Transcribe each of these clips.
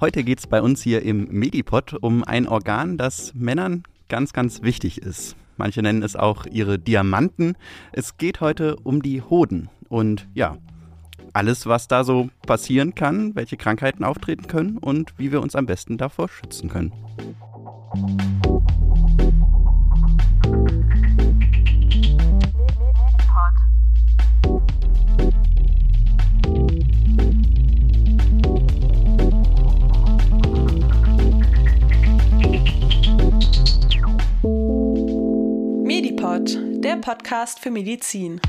Heute geht es bei uns hier im Medipod um ein Organ, das Männern ganz, ganz wichtig ist. Manche nennen es auch ihre Diamanten. Es geht heute um die Hoden. Und ja, alles, was da so passieren kann, welche Krankheiten auftreten können und wie wir uns am besten davor schützen können. Der Podcast für Medizin.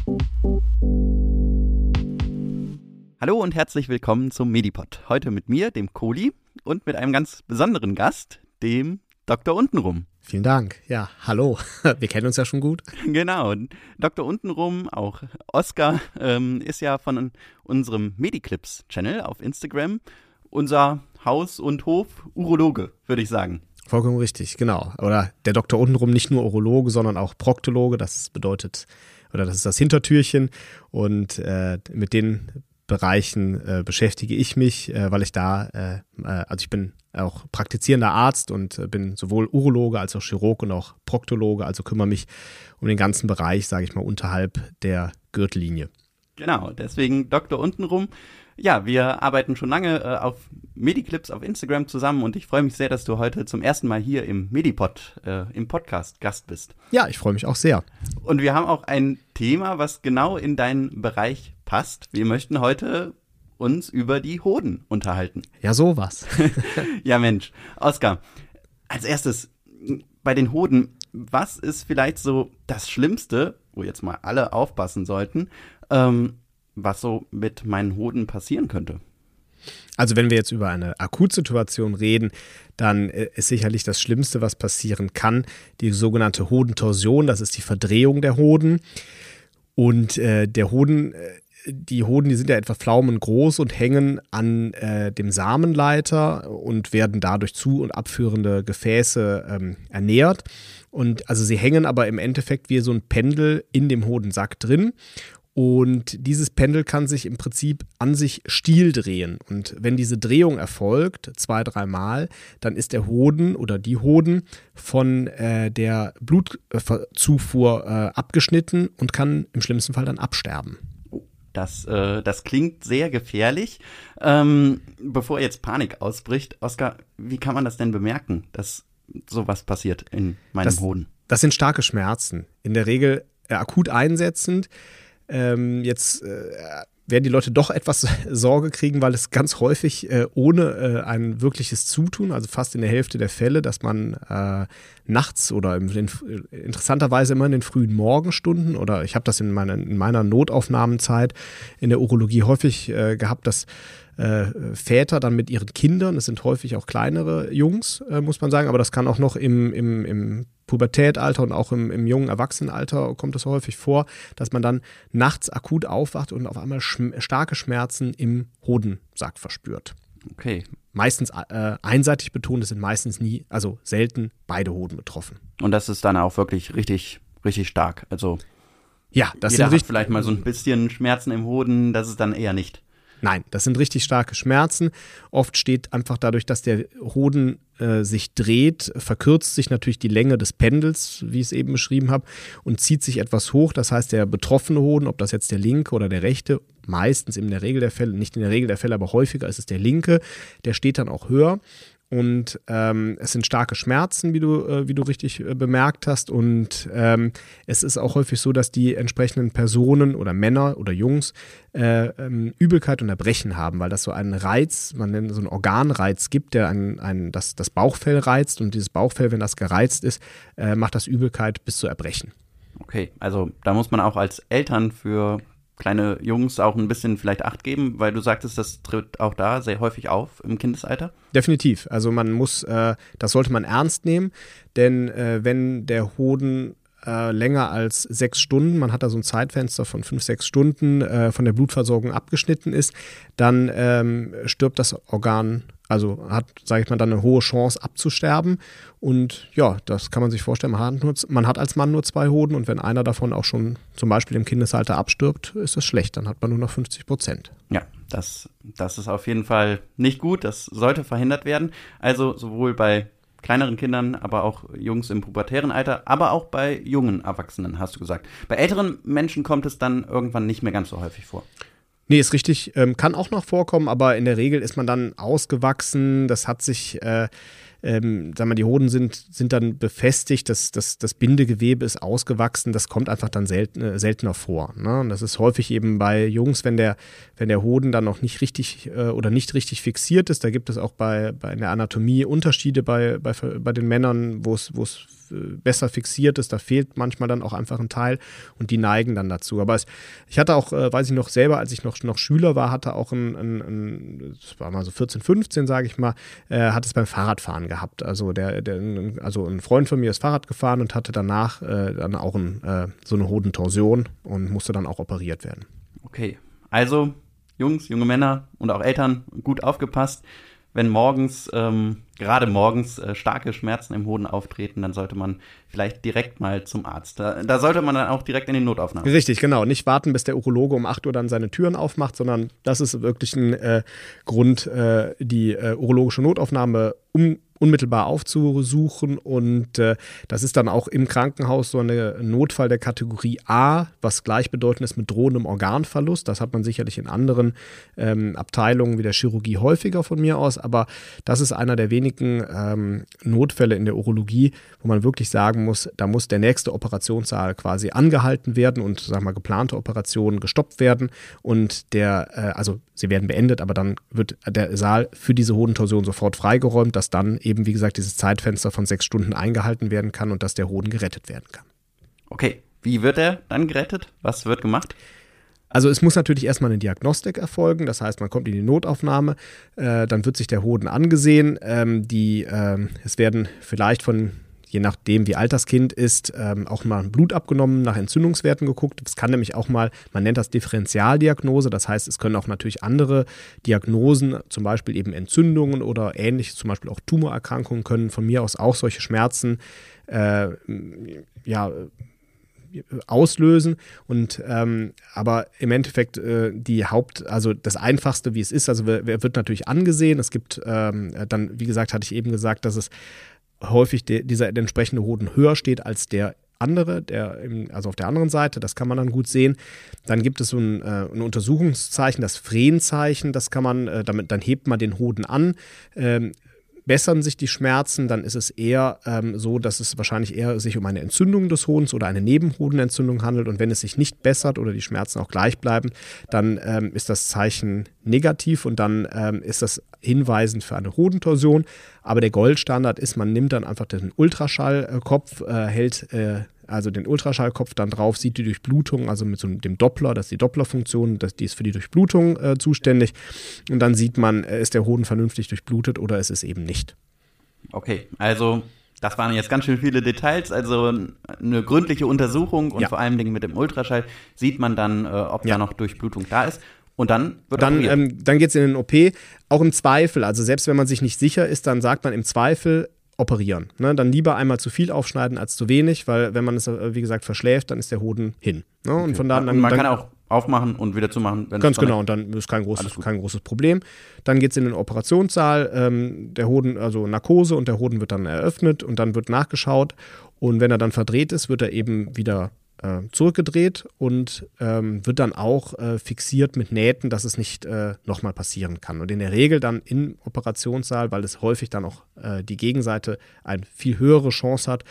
Hallo und herzlich willkommen zum Medipod. Heute mit mir, dem Kohli, und mit einem ganz besonderen Gast, dem Dr. Untenrum. Vielen Dank. Ja, hallo. Wir kennen uns ja schon gut. Genau. Dr. Untenrum, auch Oskar, ähm, ist ja von unserem Mediclips-Channel auf Instagram unser Haus- und Hof-Urologe, würde ich sagen. Vollkommen richtig, genau. Oder der Dr. Untenrum nicht nur Urologe, sondern auch Proktologe. Das bedeutet, oder das ist das Hintertürchen. Und äh, mit den Bereichen äh, beschäftige ich mich, äh, weil ich da, äh, äh also ich bin auch praktizierender Arzt und äh, bin sowohl Urologe als auch Chirurg und auch Proktologe, also kümmere mich um den ganzen Bereich, sage ich mal, unterhalb der Gürtellinie. Genau, deswegen Doktor untenrum. Ja, wir arbeiten schon lange äh, auf Mediclips auf Instagram zusammen und ich freue mich sehr, dass du heute zum ersten Mal hier im Medipod, äh, im Podcast Gast bist. Ja, ich freue mich auch sehr. Und wir haben auch ein Thema, was genau in deinen Bereich passt. Wir möchten heute uns über die Hoden unterhalten. Ja, sowas. ja, Mensch. Oskar, als erstes bei den Hoden, was ist vielleicht so das Schlimmste, wo jetzt mal alle aufpassen sollten, ähm, was so mit meinen Hoden passieren könnte? Also wenn wir jetzt über eine Akutsituation reden, dann äh, ist sicherlich das Schlimmste, was passieren kann, die sogenannte Hodentorsion. Das ist die Verdrehung der Hoden. Und äh, der Hoden äh, die Hoden, die sind ja etwa pflaumengroß und hängen an äh, dem Samenleiter und werden dadurch zu- und abführende Gefäße ähm, ernährt. Und also sie hängen aber im Endeffekt wie so ein Pendel in dem Hodensack drin. Und dieses Pendel kann sich im Prinzip an sich stiel drehen. Und wenn diese Drehung erfolgt, zwei, dreimal, dann ist der Hoden oder die Hoden von äh, der Blutzufuhr äh, abgeschnitten und kann im schlimmsten Fall dann absterben. Das, äh, das klingt sehr gefährlich. Ähm, bevor jetzt Panik ausbricht, Oskar, wie kann man das denn bemerken, dass sowas passiert in meinem das, Hoden? Das sind starke Schmerzen. In der Regel äh, akut einsetzend. Ähm, jetzt äh, werden die Leute doch etwas Sorge kriegen, weil es ganz häufig äh, ohne äh, ein wirkliches Zutun, also fast in der Hälfte der Fälle, dass man äh, nachts oder in, in, interessanterweise immer in den frühen Morgenstunden oder ich habe das in, meine, in meiner Notaufnahmenzeit in der Urologie häufig äh, gehabt, dass äh, Väter dann mit ihren Kindern, es sind häufig auch kleinere Jungs, äh, muss man sagen, aber das kann auch noch im, im, im Pubertätalter und auch im, im jungen Erwachsenenalter kommt es häufig vor, dass man dann nachts akut aufwacht und auf einmal schm starke Schmerzen im Hodensack verspürt. Okay. Meistens äh, einseitig betont, es sind meistens nie, also selten beide Hoden betroffen. Und das ist dann auch wirklich richtig, richtig stark. Also ja, das jeder sind richtig, hat vielleicht mal so ein bisschen Schmerzen im Hoden, das ist dann eher nicht. Nein, das sind richtig starke Schmerzen. Oft steht einfach dadurch, dass der Hoden äh, sich dreht, verkürzt sich natürlich die Länge des Pendels, wie ich es eben beschrieben habe, und zieht sich etwas hoch. Das heißt, der betroffene Hoden, ob das jetzt der linke oder der rechte, meistens in der Regel der Fälle, nicht in der Regel der Fälle, aber häufiger ist es der linke, der steht dann auch höher und ähm, es sind starke Schmerzen, wie du, äh, wie du richtig äh, bemerkt hast. Und ähm, es ist auch häufig so, dass die entsprechenden Personen oder Männer oder Jungs äh, ähm, Übelkeit und Erbrechen haben, weil das so einen Reiz, man nennt so einen Organreiz gibt, der ein, ein, das, das Bauchfell reizt. Und dieses Bauchfell, wenn das gereizt ist, äh, macht das Übelkeit bis zu Erbrechen. Okay, also da muss man auch als Eltern für kleine Jungs auch ein bisschen vielleicht Acht geben, weil du sagtest, das tritt auch da sehr häufig auf im Kindesalter? Definitiv. Also man muss, äh, das sollte man ernst nehmen, denn äh, wenn der Hoden äh, länger als sechs Stunden, man hat da so ein Zeitfenster von fünf, sechs Stunden äh, von der Blutversorgung abgeschnitten ist, dann ähm, stirbt das Organ Also hat, sage ich mal, dann eine hohe Chance abzusterben. Und ja, das kann man sich vorstellen. Man hat, als Mann nur zwei Hoden und wenn einer davon auch schon zum Beispiel im Kindesalter abstirbt, ist das schlecht. Dann hat man nur noch 50 Prozent. Ja, das, das ist auf jeden Fall nicht gut. Das sollte verhindert werden. Also sowohl bei kleineren Kindern, aber auch Jungs im pubertären Alter, aber auch bei jungen Erwachsenen, hast du gesagt. Bei älteren Menschen kommt es dann irgendwann nicht mehr ganz so häufig vor. Nee, ist richtig. Ähm, kann auch noch vorkommen, aber in der Regel ist man dann ausgewachsen. Das hat sich, äh, ähm, sagen wir, die Hoden sind, sind dann befestigt, das, das, das Bindegewebe ist ausgewachsen. Das kommt einfach dann selten, äh, seltener vor. Ne? Und das ist häufig eben bei Jungs, wenn der, wenn der Hoden dann noch nicht richtig äh, oder nicht richtig fixiert ist. Da gibt es auch bei, bei in der Anatomie Unterschiede bei, bei, bei den Männern, wo es, es besser fixiert ist. Da fehlt manchmal dann auch einfach ein Teil und die neigen dann dazu. Aber es, ich hatte auch, äh, weiß ich noch selber, als ich noch, noch Schüler war, hatte auch ein, ein, ein das war mal so 14, 15, sage ich mal, äh, hat es beim Fahrradfahren gehabt. Also der, der, also ein Freund von mir ist Fahrrad gefahren und hatte danach äh, dann auch ein, äh, so eine Hodentorsion und musste dann auch operiert werden. Okay, also Jungs, junge Männer und auch Eltern gut aufgepasst wenn morgens, ähm, gerade morgens, äh, starke Schmerzen im Hoden auftreten, dann sollte man vielleicht direkt mal zum Arzt. Da, da, sollte man dann auch direkt in die Notaufnahme. Richtig, genau. Nicht warten, bis der Urologe um 8 Uhr dann seine Türen aufmacht, sondern das ist wirklich ein äh, Grund, äh, die äh, urologische Notaufnahme um unmittelbar aufzusuchen. Und äh, das ist dann auch im Krankenhaus so ein Notfall der Kategorie A, was gleichbedeutend ist mit drohendem Organverlust. Das hat man sicherlich in anderen ähm, Abteilungen wie der Chirurgie häufiger von mir aus. Aber das ist einer der wenigen ähm, Notfälle in der Urologie, wo man wirklich sagen muss, da muss der nächste Operationssaal quasi angehalten werden und sagen wir geplante Operationen gestoppt werden. Und der, äh, also sie werden beendet, aber dann wird der Saal für diese Hodentorsion sofort freigeräumt, dass dann eben, wie gesagt, dieses Zeitfenster von sechs Stunden eingehalten werden kann und dass der Hoden gerettet werden kann. Okay, wie wird er dann gerettet? Was wird gemacht? Also es muss natürlich erstmal eine Diagnostik erfolgen, das heißt, man kommt in die Notaufnahme, äh, dann wird sich der Hoden angesehen. Ähm, die, äh, es werden vielleicht von je nachdem, wie alt das Kind ist, ähm, auch mal Blut abgenommen, nach Entzündungswerten geguckt. Es kann nämlich auch mal, man nennt das Differentialdiagnose, das heißt, es können auch natürlich andere Diagnosen, zum Beispiel eben Entzündungen oder ähnliche, zum Beispiel auch Tumorerkrankungen, können von mir aus auch solche Schmerzen äh, ja, auslösen. Und ähm, aber im Endeffekt äh, die Haupt, also das Einfachste, wie es ist, also wird natürlich angesehen. Es gibt ähm, dann, wie gesagt, hatte ich eben gesagt, dass es häufig de, dieser entsprechende Hoden höher steht als der andere, der im, also auf der anderen Seite, das kann man dann gut sehen. Dann gibt es so ein, äh, ein Untersuchungszeichen, das Fränzeichen, das kann man, äh, damit, dann hebt man den Hoden an. Ähm, bessern sich die Schmerzen, dann ist es eher ähm, so, dass es wahrscheinlich eher sich um eine Entzündung des Hodens oder eine Nebenhodenentzündung handelt. Und wenn es sich nicht bessert oder die Schmerzen auch gleich bleiben, dann ähm, ist das Zeichen negativ und dann ähm, ist das hinweisend für eine Hodentorsion. Aber der Goldstandard ist, man nimmt dann einfach den Ultraschallkopf, äh, hält äh, also den Ultraschallkopf dann drauf, sieht die Durchblutung, also mit so dem Doppler, das ist die Dopplerfunktion, das, die ist für die Durchblutung äh, zuständig. Und dann sieht man, äh, ist der Hoden vernünftig durchblutet oder ist es eben nicht. Okay, also das waren jetzt ganz schön viele Details. Also eine gründliche Untersuchung und ja. vor allen Dingen mit dem Ultraschall sieht man dann, äh, ob ja. da noch Durchblutung da ist. Und dann wird Dann, ähm, dann geht es in den OP. Auch im Zweifel, also selbst wenn man sich nicht sicher ist, dann sagt man im Zweifel, operieren. Ne? Dann lieber einmal zu viel aufschneiden als zu wenig, weil wenn man es, äh, wie gesagt, verschläft, dann ist der Hoden hin. Ne? Und von da dann, man dann, kann auch aufmachen und wieder zumachen. Ganz genau, und dann ist kein großes, kein großes Problem. Dann geht es in den Operationssaal, ähm, der Hoden, also Narkose und der Hoden wird dann eröffnet und dann wird nachgeschaut. Und wenn er dann verdreht ist, wird er eben wieder äh, zurückgedreht und ähm, wird dann auch äh, fixiert mit Nähten, dass es nicht äh, nochmal passieren kann. Und in der Regel dann im Operationssaal, weil es häufig dann auch äh, die Gegenseite eine viel höhere Chance hat,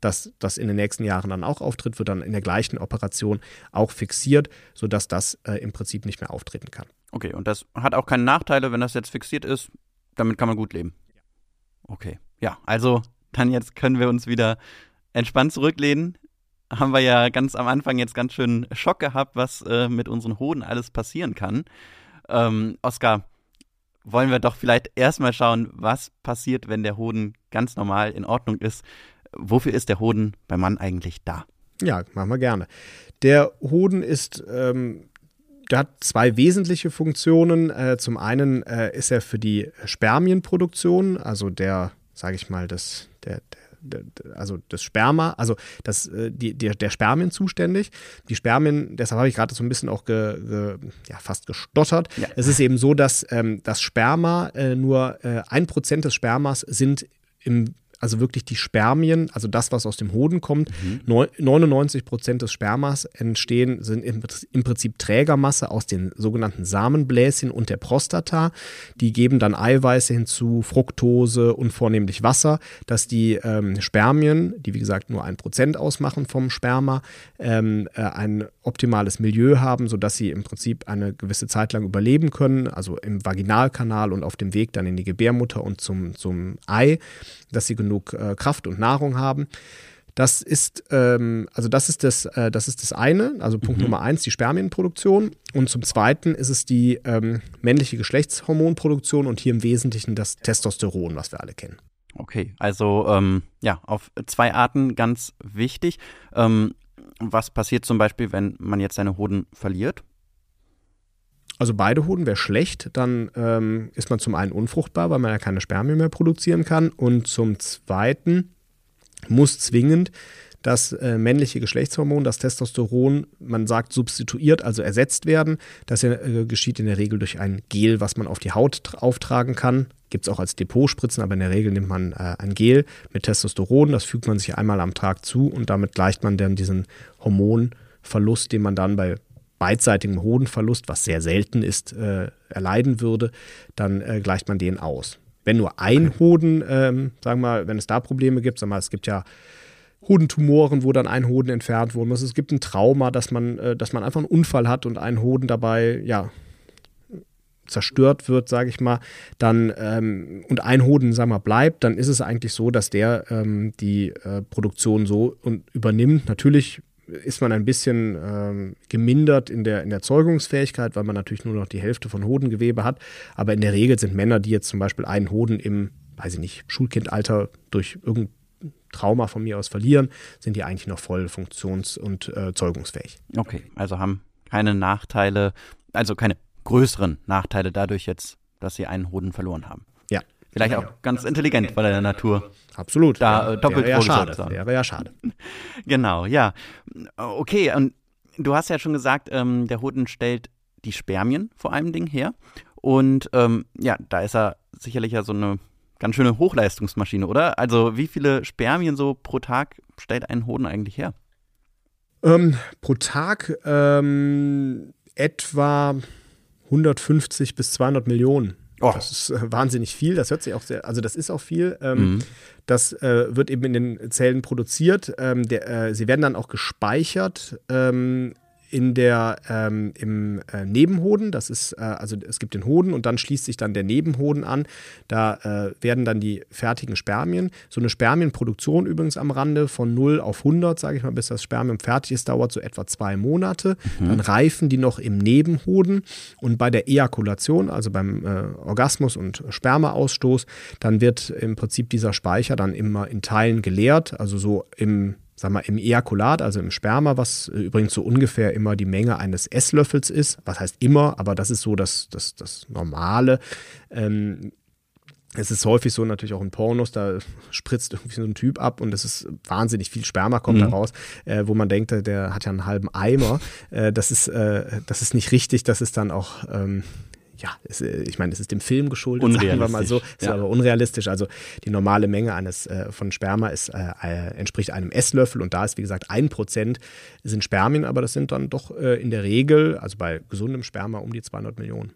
dass das in den nächsten Jahren dann auch auftritt, wird dann in der gleichen Operation auch fixiert, sodass das äh, im Prinzip nicht mehr auftreten kann. Okay, und das hat auch keine Nachteile, wenn das jetzt fixiert ist. Damit kann man gut leben. Okay, ja, also dann jetzt können wir uns wieder entspannt zurücklehnen haben wir ja ganz am Anfang jetzt ganz schön Schock gehabt, was äh, mit unseren Hoden alles passieren kann. Ähm, Oskar, wollen wir doch vielleicht erstmal schauen, was passiert, wenn der Hoden ganz normal in Ordnung ist. Wofür ist der Hoden beim Mann eigentlich da? Ja, machen wir gerne. Der Hoden ist ähm, der hat zwei wesentliche Funktionen. Äh, zum einen äh, ist er für die Spermienproduktion, also der, sage ich mal, das, der, der also das Sperma, also das, äh, die, der, der Spermien zuständig. Die Spermien, deshalb habe ich gerade so ein bisschen auch ge, ge, ja, fast gestottert. Ja. Es ist eben so, dass ähm, das Sperma äh, nur äh, ein Prozent des Spermas sind im also wirklich die Spermien, also das, was aus dem Hoden kommt, mhm. 99 Prozent des Spermas entstehen, sind im, Prinzip Trägermasse aus den sogenannten Samenbläschen und der Prostata. Die geben dann Eiweiße hinzu, Fructose und vornehmlich Wasser, dass die ähm, Spermien, die wie gesagt nur ein Prozent ausmachen vom Sperma, ähm, äh, ein optimales Milieu haben, sodass sie im Prinzip eine gewisse Zeit lang überleben können, also im Vaginalkanal und auf dem Weg dann in die Gebärmutter und zum, zum Ei, dass sie genug äh, Kraft und Nahrung haben. Das ist, ähm, also das ist das, äh, das ist das eine, also Punkt mhm. Nummer eins, die Spermienproduktion. Und zum zweiten ist es die ähm, männliche Geschlechtshormonproduktion und hier im Wesentlichen das Testosteron, was wir alle kennen. Okay, also ähm, ja, auf zwei Arten ganz wichtig. Ähm, was passiert zum Beispiel, wenn man jetzt seine Hoden verliert? Also beide Hoden wäre schlecht, dann ähm, ist man zum einen unfruchtbar, weil man ja keine Spermien mehr produzieren kann und zum zweiten muss zwingend das äh, männliche Geschlechtshormon, das Testosteron, man sagt substituiert, also ersetzt werden. Das äh, geschieht in der Regel durch ein Gel, was man auf die Haut auftragen kann. Gibt es auch als Depotspritzen, aber in der Regel nimmt man äh, ein Gel mit Testosteron. Das fügt man sich einmal am Tag zu und damit gleicht man dann diesen Hormonverlust, den man dann bei beidseitigem Hodenverlust, was sehr selten ist, äh, erleiden würde, dann äh, gleicht man den aus. Wenn nur ein okay. Hoden, ähm, sagen wir mal, wenn es da Probleme gibt, sagen wir mal, es gibt ja Hodentumoren, wo dann ein Hoden entfernt worden ist. Es gibt ein Trauma, dass man, äh, dass man einfach einen Unfall hat und ein Hoden dabei, ja, zerstört wird, sage ich mal, dann ähm, und ein Hoden, sagen wir, bleibt, dann ist es eigentlich so, dass der ähm, die äh, Produktion so und übernimmt. Natürlich ist man ein bisschen ähm, gemindert in der, in der Zeugungsfähigkeit, weil man natürlich nur noch die Hälfte von Hodengewebe hat. Aber in der Regel sind Männer, die jetzt zum Beispiel einen Hoden im, weiß ich nicht, Schulkindalter durch irgendein Trauma von mir aus verlieren, sind die eigentlich noch voll funktions- und äh, zeugungsfähig. Okay, also haben keine Nachteile, also keine größeren Nachteile dadurch jetzt, dass sie einen Hoden verloren haben. Vielleicht auch ganz intelligent bei der Natur. Absolut. Da äh, doppelt wäre ja schade. Wäre ja schade. Genau, ja. Okay, und du hast ja schon gesagt, ähm, der Hoden stellt die Spermien vor allem Ding her. Und ähm, ja, da ist er sicherlich ja so eine ganz schöne Hochleistungsmaschine, oder? Also wie viele Spermien so pro Tag stellt ein Hoden eigentlich her? Ähm, pro Tag ähm, etwa 150 bis 200 Millionen. Oh. Das ist äh, wahnsinnig viel. Das hört sich auch sehr, also das ist auch viel. Ähm, mhm. Das äh, wird eben in den Zellen produziert. Ähm, der, äh, sie werden dann auch gespeichert ähm, in der, ähm, im äh, Nebenhoden. Das ist, äh, also es gibt den Hoden und dann schließt sich dann der Nebenhoden an. Da äh, werden dann die fertigen Spermien. So eine Spermienproduktion übrigens am Rande von 0 auf 100, sage ich mal, bis das Spermium fertig ist, dauert so etwa zwei Monate. Mhm. Dann reifen die noch im Nebenhoden und bei der Ejakulation, also beim äh, Orgasmus und Spermaausstoß, dann wird im Prinzip dieser Speicher dann immer in Teilen geleert, also so im sag mal, im Ejakulat, also im Sperma, was äh, übrigens so ungefähr immer die Menge eines Esslöffels ist. Was heißt immer, aber das ist so das, das, das Normale. Ähm, es ist häufig so, natürlich auch in Pornos, da spritzt irgendwie so ein Typ ab und es ist wahnsinnig viel Sperma kommt mhm. da raus, äh, wo man denkt, der hat ja einen halben Eimer. Äh, das, ist, äh, das ist nicht richtig, das ist dann auch ähm, ja, es, äh, ich meine, es ist dem Film geschuldet, sagen wir mal so, ist ja. aber unrealistisch. Also die normale Menge eines äh, von Sperma ist, äh, äh, entspricht einem Esslöffel und da ist, wie gesagt, ein Prozent sind Spermien, aber das sind dann doch äh, in der Regel, also bei gesundem Sperma, um die 200 Millionen.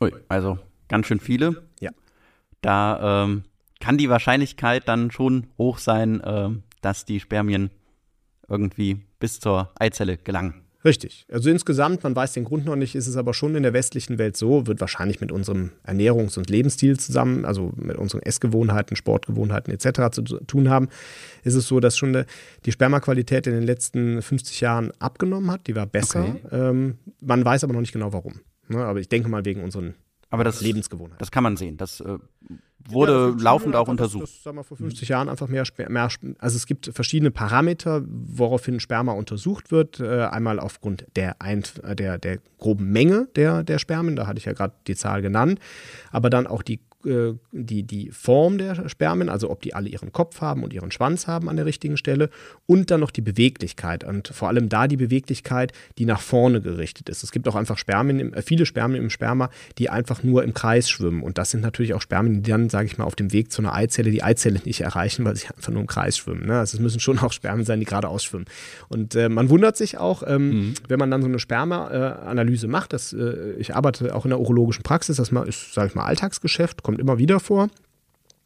Ui, also ganz schön viele. Ja. Da ähm, kann die Wahrscheinlichkeit dann schon hoch sein, äh, dass die Spermien irgendwie bis zur Eizelle gelangen. Richtig. Also insgesamt, man weiß den Grund noch nicht, ist es aber schon in der westlichen Welt so, wird wahrscheinlich mit unserem Ernährungs- und Lebensstil zusammen, also mit unseren Essgewohnheiten, Sportgewohnheiten etc. zu tun haben, ist es so, dass schon die Spermaqualität in den letzten 50 Jahren abgenommen hat. Die war besser. Okay. Ähm, man weiß aber noch nicht genau warum. Ne? Aber ich denke mal wegen unseren aber das, Lebensgewohnheiten. Das kann man sehen. Das äh, wurde ja, laufend auch untersucht. Das, das, sagen wir, vor 50 Jahren einfach mehr, mehr, also es gibt verschiedene Parameter, woraufhin Sperma untersucht wird. Äh, einmal aufgrund der, ein, der, der groben Menge der, der Spermien, da hatte ich ja gerade die Zahl genannt, aber dann auch die äh, die, die Form der Spermien, also ob die alle ihren Kopf haben und ihren Schwanz haben an der richtigen Stelle und dann noch die Beweglichkeit und vor allem da die Beweglichkeit, die nach vorne gerichtet ist. Es gibt auch einfach Spermien, äh, viele Spermien im Sperma, die einfach nur im Kreis schwimmen und das sind natürlich auch Spermien, die dann, sage ich mal, auf dem Weg zu einer Eizelle die Eizelle nicht erreichen, weil sie einfach nur im Kreis schwimmen. Ne? Also es müssen schon auch Spermien sein, die geradeaus schwimmen. Und äh, man wundert sich auch, ähm, mhm. wenn man dann so eine Sperma-Analyse äh, macht, das, äh, ich arbeite auch in der urologischen Praxis, das ist, sage ich mal, Alltagsgeschäft, kommt immer wieder vor.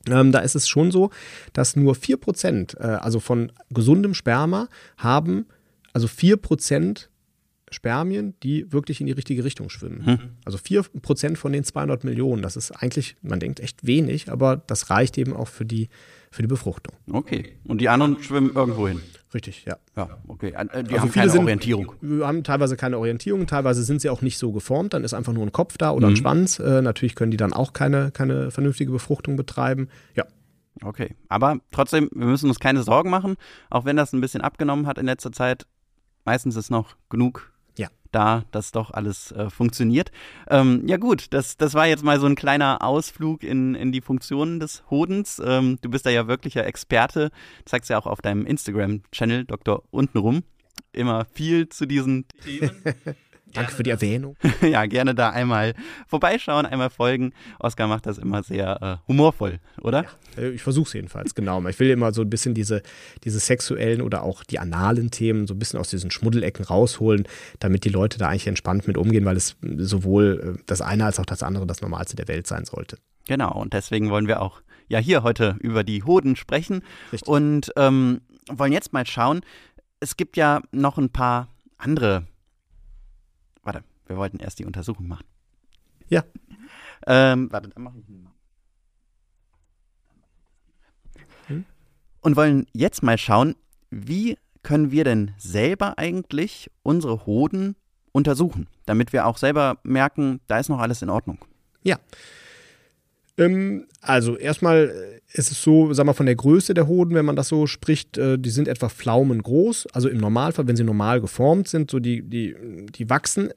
Ähm, da ist es schon so, dass nur 4%, äh, also von gesundem Sperma, haben, also 4% Spermien, die wirklich in die richtige Richtung schwimmen. Hm. Also 4% von den 200 Millionen, das ist eigentlich, man denkt echt wenig, aber das reicht eben auch für die, für die Befruchtung. Okay. Und die anderen schwimmen irgendwo hin? Richtig, ja. Ja, okay. Äh, die also haben keine sind, Orientierung. Wir haben teilweise keine Orientierung, teilweise sind sie auch nicht so geformt, dann ist einfach nur ein Kopf da oder mhm. ein Schwanz. Äh, natürlich können die dann auch keine, keine vernünftige Befruchtung betreiben. Ja. Okay, aber trotzdem, wir müssen uns keine Sorgen machen, auch wenn das ein bisschen abgenommen hat in letzter Zeit. Meistens ist noch genug da das doch alles äh, funktioniert. Ähm, ja gut, das, das war jetzt mal so ein kleiner Ausflug in, in die Funktionen des Hodens. Ähm, du bist da ja wirklicher Experte, zeigst ja auch auf deinem Instagram-Channel Dr. Untenrum immer viel zu diesen Themen. Danke für die Erwähnung. ja, gerne da einmal vorbeischauen, einmal folgen. Oskar macht das immer sehr äh, humorvoll, oder? Ja, äh, ich versuche es jedenfalls, genau. Ich will immer so ein bisschen diese, diese sexuellen oder auch die analen Themen so ein bisschen aus diesen Schmuddelecken rausholen, damit die Leute da eigentlich entspannt mit umgehen, weil es sowohl äh, das eine als auch das andere das Normalste der Welt sein sollte. Genau, und deswegen wollen wir auch ja hier heute über die Hoden sprechen Richtig. und ähm, wollen jetzt mal schauen. Es gibt ja noch ein paar andere Warte, wir wollten erst die Untersuchung machen. Ja. Ähm, warte, dann mache ich mal. Hm? Und wollen jetzt mal schauen, wie können wir denn selber eigentlich unsere Hoden untersuchen, damit wir auch selber merken, da ist noch alles in Ordnung. Ja. Ähm, also erstmal äh, ist es so, sagen wir von der Größe der Hoden, wenn man das so spricht, äh, die sind etwa Pflaumen groß. Also im Normalfall, wenn sie normal geformt sind, so die, die, die wachsen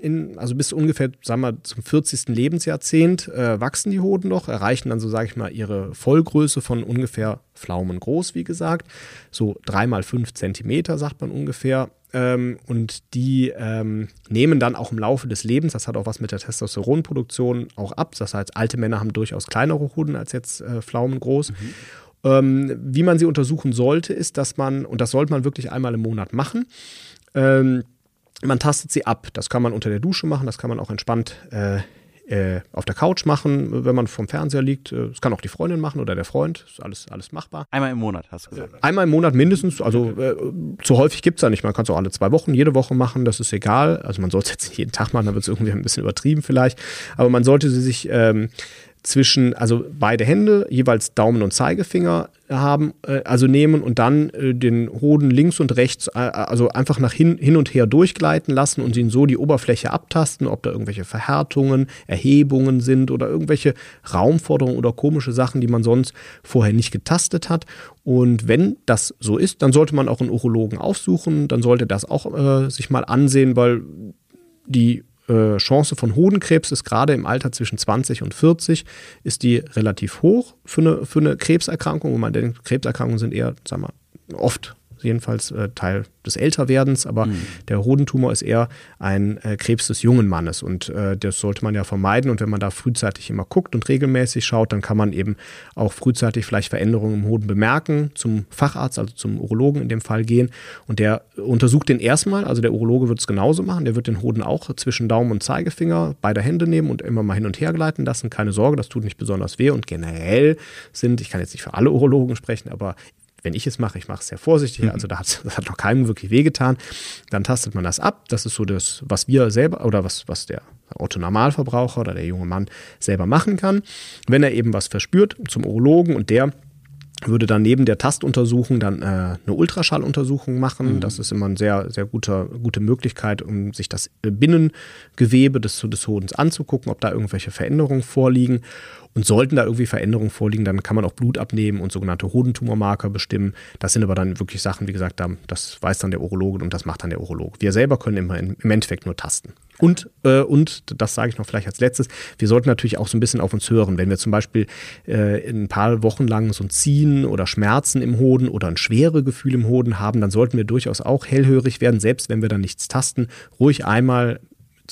in, also bis ungefähr, sagen wir, zum 40. Lebensjahrzehnt äh, wachsen die Hoden noch, erreichen dann so, sage ich mal, ihre Vollgröße von ungefähr Pflaumen groß, wie gesagt. So drei mal fünf Zentimeter, sagt man ungefähr. Ähm, und die ähm, nehmen dann auch im Laufe des Lebens, das hat auch was mit der Testosteronproduktion auch ab. Das heißt, alte Männer haben durchaus kleinere Hoden als jetzt äh, Pflaumen groß. Mhm. Ähm, wie man sie untersuchen sollte, ist, dass man, und das sollte man wirklich einmal im Monat machen, ähm, man tastet sie ab. Das kann man unter der Dusche machen, das kann man auch entspannt äh, äh, auf der Couch machen, wenn man vom Fernseher liegt. Äh, das kann auch die Freundin machen oder der Freund. Ist alles, alles machbar. Einmal im Monat, hast du gesagt. Einmal im Monat mindestens. Also äh, zu häufig gibt es ja nicht. Man kann es auch alle zwei Wochen, jede Woche machen. Das ist egal. Also man sollte es jetzt nicht jeden Tag machen, da wird es irgendwie ein bisschen übertrieben vielleicht. Aber man sollte sie sich ähm, zwischen, also beide Hände, jeweils Daumen und Zeigefinger haben, äh, also nehmen und dann äh, den Hoden links und rechts, äh, also einfach nach hin, hin und her durchgleiten lassen und ihn so die Oberfläche abtasten, ob da irgendwelche Verhärtungen, Erhebungen sind oder irgendwelche Raumforderungen oder komische Sachen, die man sonst vorher nicht getastet hat. Und wenn das so ist, dann sollte man auch einen Urologen aufsuchen, dann sollte das auch äh, sich mal ansehen, weil die äh, Chance von Hodenkrebs ist gerade im Alter zwischen 20 und 40 ist die relativ hoch für eine, für eine Krebserkrankung. Und man denkt, Krebserkrankungen sind eher, sagen wir, oft jedenfalls äh, Teil des Älterwerdens, aber mhm. der Hodentumor ist eher ein äh, Krebs des jungen Mannes und äh, das sollte man ja vermeiden und wenn man da frühzeitig immer guckt und regelmäßig schaut, dann kann man eben auch frühzeitig vielleicht Veränderungen im Hoden bemerken, zum Facharzt, also zum Urologen in dem Fall gehen und der untersucht den erstmal, also der Urologe wird es genauso machen, der wird den Hoden auch zwischen Daumen und Zeigefinger beider Hände nehmen und immer mal hin und her gleiten lassen, keine Sorge, das tut nicht besonders weh und generell sind, ich kann jetzt nicht für alle Urologen sprechen, aber wenn ich es mache, ich mache es sehr vorsichtig, mhm. also da hat, das hat noch keinem wirklich wehgetan, dann tastet man das ab. Das ist so das, was wir selber oder was, was der Otto Normalverbraucher oder der junge Mann selber machen kann. Wenn er eben was verspürt zum Urologen und der würde dann neben der Tastuntersuchung dann äh, eine Ultraschalluntersuchung machen. Mhm. Das ist immer eine sehr, sehr guter, gute Möglichkeit, um sich das Binnengewebe des, des Hodens anzugucken, ob da irgendwelche Veränderungen vorliegen. Und sollten da irgendwie Veränderungen vorliegen, dann kann man auch Blut abnehmen und sogenannte Hodentumormarker bestimmen. Das sind aber dann wirklich Sachen, wie gesagt, das weiß dann der Urologe und das macht dann der Urologe. Wir selber können immer im Endeffekt nur tasten. Und, äh, und das sage ich noch vielleicht als letztes, wir sollten natürlich auch so ein bisschen auf uns hören. Wenn wir zum Beispiel äh, ein paar Wochen lang so ein Ziehen oder Schmerzen im Hoden oder ein schwere Gefühl im Hoden haben, dann sollten wir durchaus auch hellhörig werden, selbst wenn wir dann nichts tasten. Ruhig einmal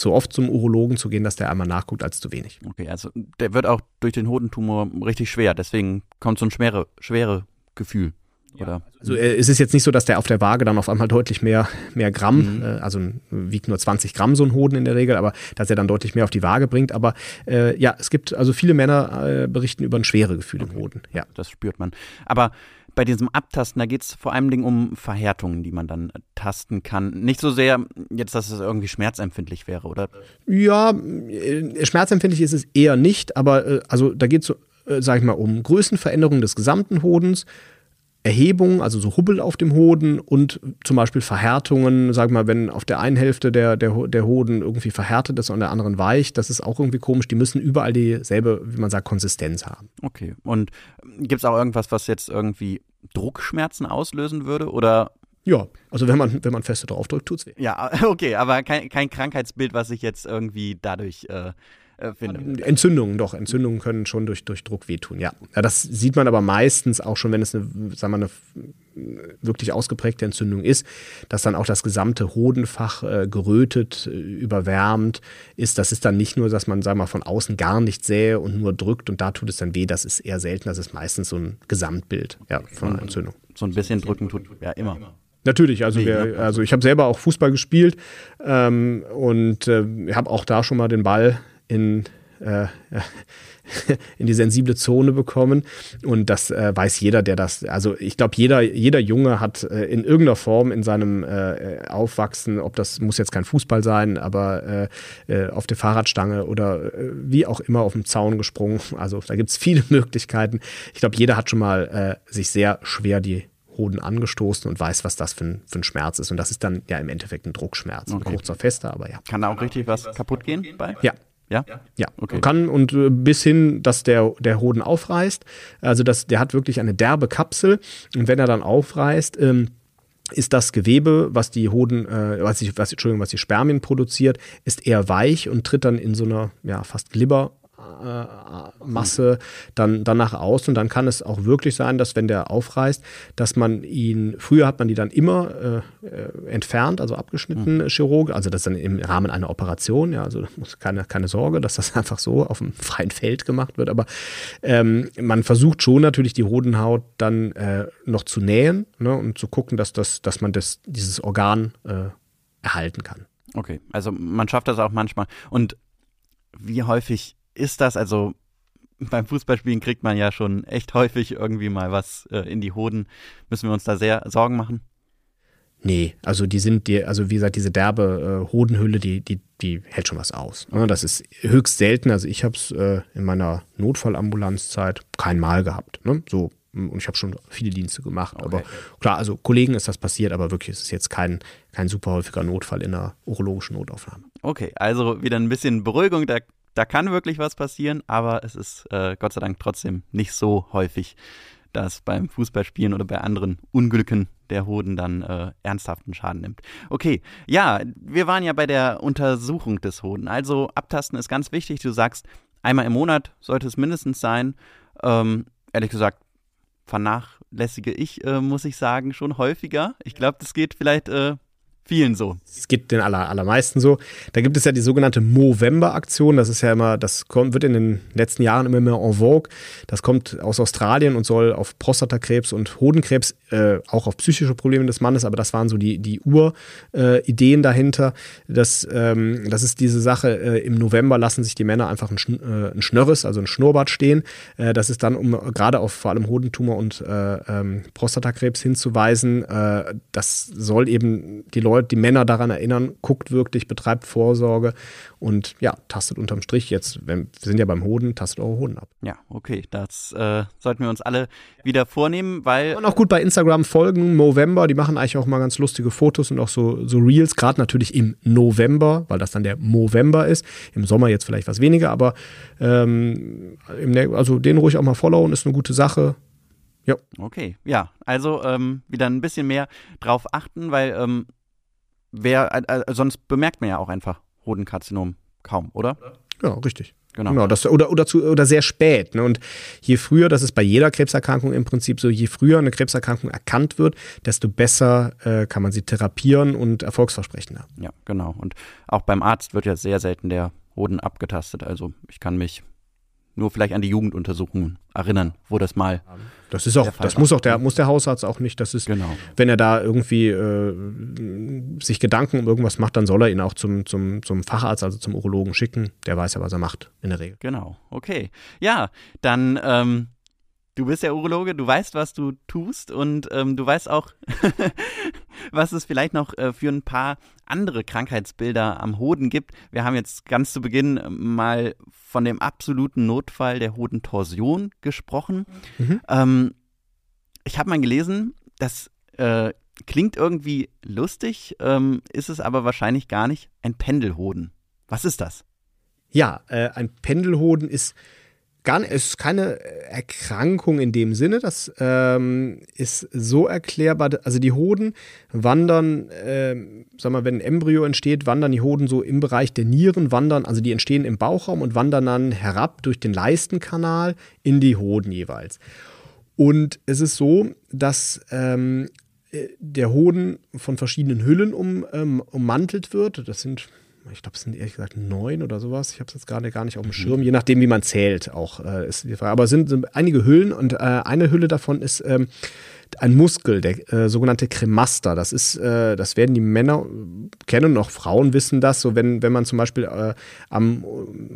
zu oft zum Urologen zu gehen, dass der einmal nachguckt, als zu wenig. Okay, also der wird auch durch den Hodentumor richtig schwer, deswegen kommt so ein schwere, schwere Gefühl. Oder? Also äh, es ist jetzt nicht so, dass der auf der Waage dann auf einmal deutlich mehr, mehr Gramm, mhm. äh, also wiegt nur 20 Gramm so ein Hoden in der Regel, aber dass er dann deutlich mehr auf die Waage bringt. Aber äh, ja, es gibt, also viele Männer äh, berichten über ein schwere Gefühl okay. im Hoden. Ja. Das spürt man. Aber bei diesem Abtasten, da geht es vor allem um Verhärtungen, die man dann tasten kann. Nicht so sehr jetzt, dass es irgendwie schmerzempfindlich wäre, oder? Ja, äh, schmerzempfindlich ist es eher nicht, aber äh, also da geht es, äh, sag ich mal, um Größenveränderungen des gesamten Hodens. Erhebungen, also so Hubbel auf dem Hoden und zum Beispiel Verhärtungen, sag mal, wenn auf der einen Hälfte der, der, der Hoden irgendwie verhärtet ist und der anderen weich, das ist auch irgendwie komisch. Die müssen überall dieselbe, wie man sagt, Konsistenz haben. Okay. Und gibt es auch irgendwas, was jetzt irgendwie Druckschmerzen auslösen würde oder ja, also wenn man, wenn man feste draufdrückt, tut es weh. Ja, okay, aber kein, kein Krankheitsbild, was sich jetzt irgendwie dadurch äh, äh, finde. Entzündungen, doch. Entzündungen können schon durch, durch Druck wehtun, ja. ja. Das sieht man aber meistens auch schon, wenn es eine, sagen wir, eine wirklich ausgeprägte Entzündung ist, dass dann auch das gesamte Hodenfach äh, gerötet, äh, überwärmt ist. Das ist dann nicht nur, dass man, sagen wir mal, von außen gar nicht sähe und nur drückt und da tut es dann weh. Das ist eher selten. Das ist meistens so ein Gesamtbild ja, von einer Entzündung. So ein bisschen drücken tut ja immer. Natürlich, also, wir, ne? also ich habe selber auch Fußball gespielt ähm, und äh, habe auch da schon mal den Ball in, äh, in die sensible Zone bekommen. Und das äh, weiß jeder, der das, also ich glaube, jeder, jeder Junge hat äh, in irgendeiner Form in seinem äh, Aufwachsen, ob das muss jetzt kein Fußball sein, aber äh, äh, auf der Fahrradstange oder wie auch immer auf dem Zaun gesprungen. Also da gibt es viele Möglichkeiten. Ich glaube, jeder hat schon mal sich sehr schwer die Hoden angestoßen und weiß, was das für ein, für ein Schmerz ist. Und das ist dann ja im Endeffekt ein Druckschmerz. Okay. Ein kurzer Fester, aber ja. Kann da auch richtig was kaputt gehen bei? Ja, ja? Ja, okay. Kann und äh, bis hin, dass der, der Hoden aufreißt. Also das, der hat wirklich eine derbe Kapsel. Und wenn er dann aufreißt, ähm, ist das Gewebe, was die Hoden, äh, was, die, was, Entschuldigung, was die Spermien produziert, ist eher weich und tritt dann in so eine ja, fast Glibber Masse dann danach aus und dann kann es auch wirklich sein, dass wenn der aufreißt, dass man ihn, früher hat man die dann immer äh, äh entfernt, also abgeschnitten, mhm. Chirurg, also das dann im Rahmen einer Operation, ja, also muss keine, keine Sorge, dass das einfach so auf dem freien Feld gemacht wird, aber ähm, man versucht schon natürlich die Hodenhaut dann äh, noch zu nähen ne, und zu gucken, dass, das, dass man das, dieses Organ äh, erhalten kann. Okay, also man schafft das auch manchmal. Und wie häufig ist das, also beim Fußballspielen kriegt man ja schon echt häufig irgendwie mal was äh, in die Hoden. Müssen wir uns da sehr Sorgen machen? Nee, also die sind die, also wie gesagt, diese derbe äh, Hodenhülle, die, die, die hält schon was aus. Ne? Das ist höchst selten. Also ich habe es äh, in meiner Notfallambulanzzeit kein Mal gehabt. Ne? So, und ich habe schon viele Dienste gemacht. Okay. Aber klar, also Kollegen ist das passiert, aber wirklich ist es jetzt kein, kein super häufiger Notfall in einer urologischen Notaufnahme. Okay, also wieder ein bisschen Beruhigung. Da da kann wirklich was passieren, aber es ist äh, Gott sei Dank trotzdem nicht so häufig, dass beim Fußballspielen oder bei anderen Unglücken der Hoden dann äh, ernsthaften Schaden nimmt. Okay, ja, wir waren ja bei der Untersuchung des Hoden. Also abtasten ist ganz wichtig. Du sagst, einmal im Monat sollte es mindestens sein. Ähm, ehrlich gesagt, vernachlässige ich, äh, muss ich sagen, schon häufiger. Ich glaube, das geht vielleicht äh, vielen so. Es geht den aller, allermeisten so. Da gibt es ja die sogenannte Movember-Aktion. Das ist ja immer, das kommt, wird in den letzten Jahren immer mehr en vogue. Das kommt aus Australien und soll auf Prostatakrebs und Hodenkrebs, äh, auch auf psychische Probleme des Mannes, aber das waren so die, die Urideen äh, dahinter. Das, ähm, das ist diese Sache, äh, im November lassen sich die Männer einfach ein, Schn äh, ein Schnörres, also ein Schnurrbart stehen. Äh, das ist dann, um gerade auf vor allem Hodentumor und äh, ähm, Prostatakrebs hinzuweisen. das soll eben die Leute Leute, die Männer daran erinnern, guckt wirklich, betreibt Vorsorge und ja, tastet unterm Strich jetzt, wenn, wir sind ja beim Hoden, tastet eure Hoden ab. Ja, okay, das äh, sollten wir uns alle wieder vornehmen, weil. Und auch gut bei Instagram folgen, November, die machen eigentlich auch mal ganz lustige Fotos und auch so, so Reels, gerade natürlich im November, weil das dann der Movember ist. Im Sommer jetzt vielleicht was weniger, aber ähm, also den ruhig auch mal followen, ist eine gute Sache. Ja. Okay, ja, also ähm, wieder ein bisschen mehr drauf achten, weil ähm, wer, äh, äh, sonst bemerkt man ja auch einfach Hodenkarzinom kaum, oder? Ja, richtig. Genau. genau das, oder, oder, zu, oder sehr spät. Ne? Und je früher, das ist bei jeder Krebserkrankung im Prinzip so, je früher eine Krebserkrankung erkannt wird, desto besser äh, kann man sie therapieren und erfolgsversprechender. Ja, genau. Und auch beim Arzt wird ja sehr selten der Hoden abgetastet. Also ich kann mich nur vielleicht an die Jugenduntersuchungen erinnern, wo das mal. Das ist auch, das muss auch der, muss der Hausarzt auch nicht. Das ist, genau. wenn er da irgendwie äh, sich Gedanken um irgendwas macht, dann soll er ihn auch zum, zum, zum Facharzt, also zum Urologen schicken. Der weiß ja, was er macht in der Regel. Genau, okay. Ja, dann ähm, du bist ja Urologe, du weißt, was du tust und ähm, du weißt auch, was es vielleicht noch äh, für ein paar andere Krankheitsbilder am Hoden gibt. Wir haben jetzt ganz zu Beginn mal von dem absoluten Notfall der Hodentorsion gesprochen. Mhm. Ähm, ich habe mal gelesen, das äh, klingt irgendwie lustig, ähm, ist es aber wahrscheinlich gar nicht. Ein Pendelhoden. Was ist das? Ja, äh, ein Pendelhoden ist gar es ist keine Erkrankung in dem Sinne. Das ähm, ist so erklärbar. Also die Hoden wandern, äh, sag mal, wenn ein Embryo entsteht, wandern die Hoden so im Bereich der Nieren, wandern, also die entstehen im Bauchraum und wandern dann herab durch den Leistenkanal in die Hoden jeweils. Und es ist so, dass ähm, der Hoden von verschiedenen Hüllen um, ähm, ummantelt wird. Das sind ich glaube, es sind ehrlich gesagt neun oder sowas. Ich habe es jetzt gerade gar nicht auf dem mhm. Schirm, je nachdem, wie man zählt, auch äh, ist die Frage. Aber es sind, sind einige Hüllen und äh, eine Hülle davon ist ähm, ein Muskel, der äh, sogenannte Kremaster. Das ist, äh, das werden die Männer kennen, auch Frauen wissen das. So wenn, wenn man zum Beispiel äh, am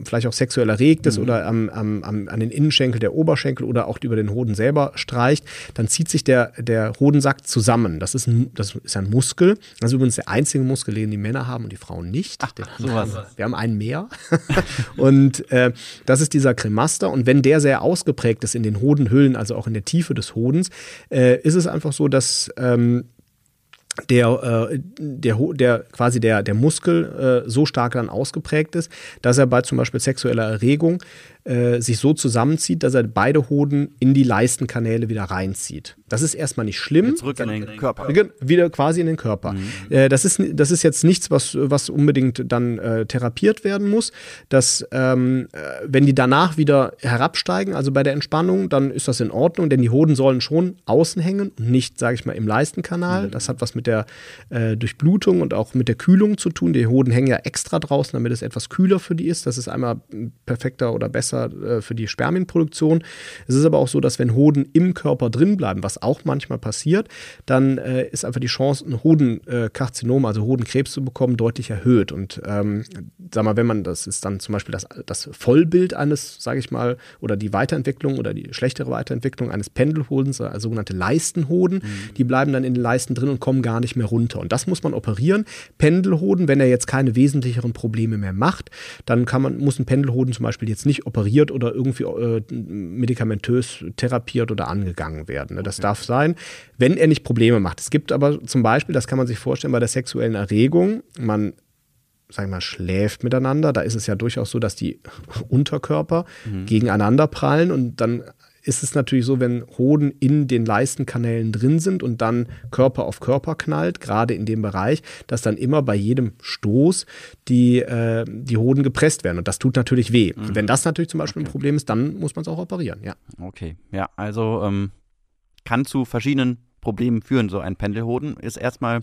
vielleicht auch sexuell erregt ist mhm. oder am, am, am, an den Innenschenkel der Oberschenkel oder auch über den Hoden selber streicht, dann zieht sich der, der Hodensack zusammen. Das ist ein, das ist ein Muskel. Das ist übrigens der einzige Muskel, den die Männer haben und die Frauen nicht. Ach, sowas. Wir haben einen mehr. und äh, das ist dieser Kremaster. Und wenn der sehr ausgeprägt ist in den Hodenhüllen, also auch in der Tiefe des Hodens, äh, ist es einfach so, dass ähm, der, äh, der, der quasi der, der Muskel äh, so stark dann ausgeprägt ist, dass er bei zum Beispiel sexueller Erregung äh, sich so zusammenzieht, dass er beide Hoden in die Leistenkanäle wieder reinzieht. Das ist erstmal nicht schlimm. Wieder zurück in den Körper. Wieder quasi in den Körper. Mhm. Äh, das, ist, das ist jetzt nichts, was, was unbedingt dann äh, therapiert werden muss. Dass, ähm, äh, wenn die danach wieder herabsteigen, also bei der Entspannung, dann ist das in Ordnung, denn die Hoden sollen schon außen hängen und nicht, sage ich mal, im Leistenkanal. Mhm. Das hat was mit der äh, Durchblutung und auch mit der Kühlung zu tun. Die Hoden hängen ja extra draußen, damit es etwas kühler für die ist. Das ist einmal perfekter oder besser besser äh, für die Spermienproduktion. Es ist aber auch so, dass wenn Hoden im Körper drin bleiben, was auch manchmal passiert, dann äh, ist einfach die Chance, ein Hodenkarzinom, also Hodenkrebs zu bekommen, deutlich erhöht. Und ähm, sag mal, wenn man, das ist dann zum Beispiel das, das Vollbild eines, sage ich mal, oder die Weiterentwicklung oder die schlechtere Weiterentwicklung eines Pendelhodens, also sogenannte Leistenhoden, mhm. die bleiben dann in den Leisten drin und kommen gar nicht mehr runter. Und das muss man operieren. Pendelhoden, wenn er jetzt keine wesentlicheren Probleme mehr macht, dann kann man, muss ein Pendelhoden zum Beispiel jetzt nicht operieren operiert oder irgendwie äh, medikamentös therapiert oder angegangen werden. Ne? Das okay. darf sein, wenn er nicht Probleme macht. Es gibt aber zum Beispiel, das kann man sich vorstellen, bei der sexuellen Erregung, man sag ich mal, schläft miteinander. Da ist es ja durchaus so, dass die Unterkörper mhm. gegeneinander prallen und dann ist es natürlich so, wenn Hoden in den Leistenkanälen drin sind und dann Körper auf Körper knallt, gerade in dem Bereich, dass dann immer bei jedem Stoß die, äh, die Hoden gepresst werden. Und das tut natürlich weh. Mhm. Wenn das natürlich zum Beispiel okay. ein Problem ist, dann muss man es auch operieren, ja. Okay, ja, also ähm, kann zu verschiedenen Problemen führen, so ein Pendelhoden. Ist erstmal